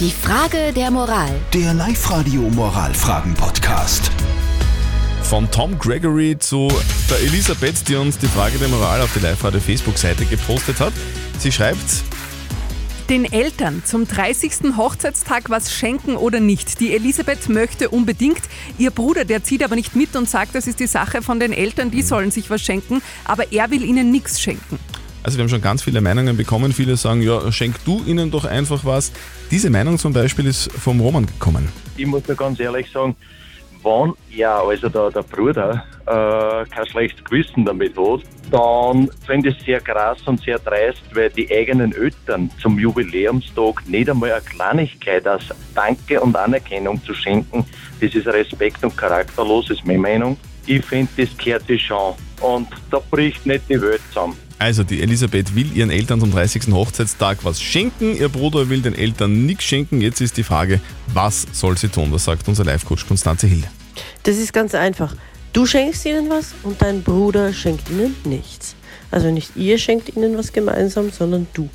Die Frage der Moral. Der Live-Radio Moralfragen-Podcast. Von Tom Gregory zu der Elisabeth, die uns die Frage der Moral auf die Live-Radio Facebook-Seite gepostet hat. Sie schreibt, Den Eltern zum 30. Hochzeitstag was schenken oder nicht. Die Elisabeth möchte unbedingt. Ihr Bruder, der zieht aber nicht mit und sagt, das ist die Sache von den Eltern, die sollen sich was schenken, aber er will ihnen nichts schenken. Also wir haben schon ganz viele Meinungen bekommen. Viele sagen, ja, schenk du ihnen doch einfach was. Diese Meinung zum Beispiel ist vom Roman gekommen. ich muss nur ganz ehrlich sagen, wenn er, also der, der Bruder, äh, kein schlechtes Gewissen damit hat, dann finde ich es sehr krass und sehr dreist, weil die eigenen Eltern zum Jubiläumstag nicht einmal eine Kleinigkeit als Danke und Anerkennung zu schenken, das ist respekt- und charakterlos, ist meine Meinung. Ich finde, das gehört sich schon. Und da bricht nicht die Welt zusammen. Also die Elisabeth will ihren Eltern zum 30. Hochzeitstag was schenken. Ihr Bruder will den Eltern nichts schenken. Jetzt ist die Frage, was soll sie tun? Das sagt unser Live-Coach Konstanze Hilde. Das ist ganz einfach. Du schenkst ihnen was und dein Bruder schenkt ihnen nichts. Also nicht ihr schenkt ihnen was gemeinsam, sondern du.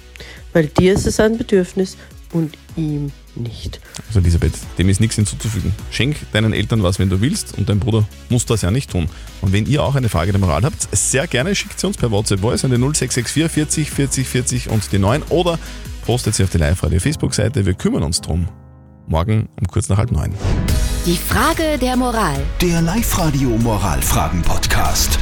Weil dir ist es ein Bedürfnis und ihm nicht. Also Elisabeth, dem ist nichts hinzuzufügen. Schenk deinen Eltern was, wenn du willst und dein Bruder muss das ja nicht tun. Und wenn ihr auch eine Frage der Moral habt, sehr gerne schickt sie uns per WhatsApp Voice an die 0664 40 40 40 und die 9 oder postet sie auf die Live-Radio Facebook-Seite. Wir kümmern uns drum. Morgen um kurz nach halb neun. Die Frage der Moral. Der Live-Radio Moralfragen-Podcast.